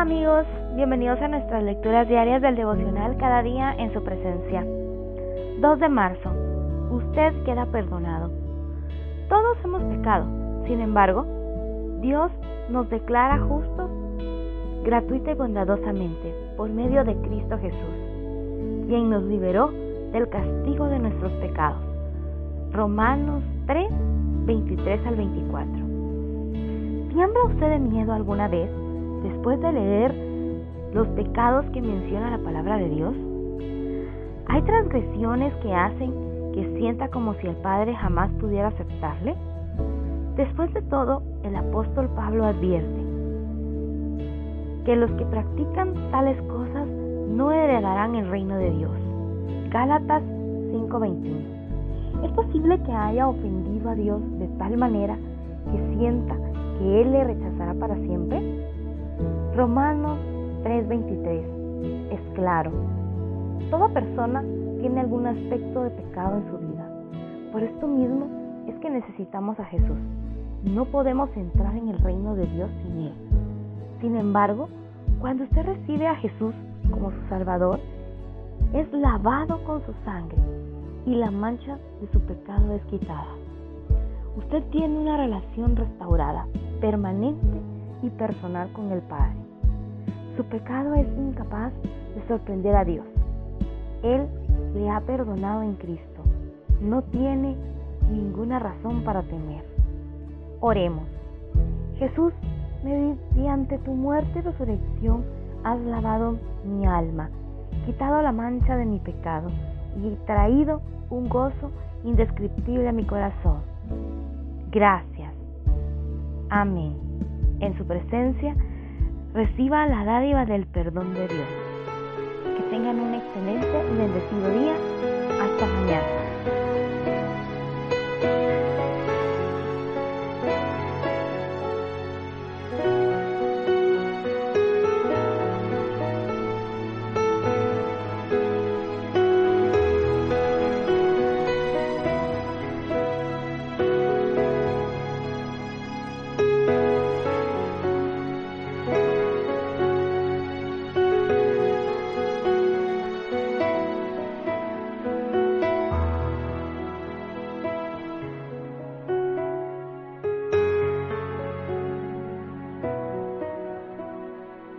Amigos, bienvenidos a nuestras lecturas diarias del devocional cada día en su presencia. 2 de marzo. Usted queda perdonado. Todos hemos pecado, sin embargo, Dios nos declara justos gratuita y bondadosamente por medio de Cristo Jesús, quien nos liberó del castigo de nuestros pecados. Romanos 3, 23 al 24. ¿Tiembla usted de miedo alguna vez después de leer los pecados que menciona la palabra de Dios? ¿Hay transgresiones que hacen que sienta como si el Padre jamás pudiera aceptarle? Después de todo, el apóstol Pablo advierte que los que practican tales cosas no heredarán el reino de Dios. Gálatas 5:21. ¿Es posible que haya ofendido a Dios de tal manera que sienta que Él le rechazará para siempre? Romanos 3:23 es claro. Toda persona tiene algún aspecto de pecado en su vida. Por esto mismo es que necesitamos a Jesús. No podemos entrar en el reino de Dios sin Él. Sin embargo, cuando usted recibe a Jesús como su Salvador, es lavado con su sangre y la mancha de su pecado es quitada. Usted tiene una relación restaurada, permanente y personal con el Padre. Su pecado es incapaz de sorprender a Dios. Él le ha perdonado en Cristo. No tiene ninguna razón para temer. Oremos. Jesús, mediante tu muerte y resurrección, has lavado mi alma, quitado la mancha de mi pecado y traído un gozo indescriptible a mi corazón. Gracias. Amén. En su presencia, reciba la dádiva del perdón de Dios. Que tengan un excelente y bendecido día.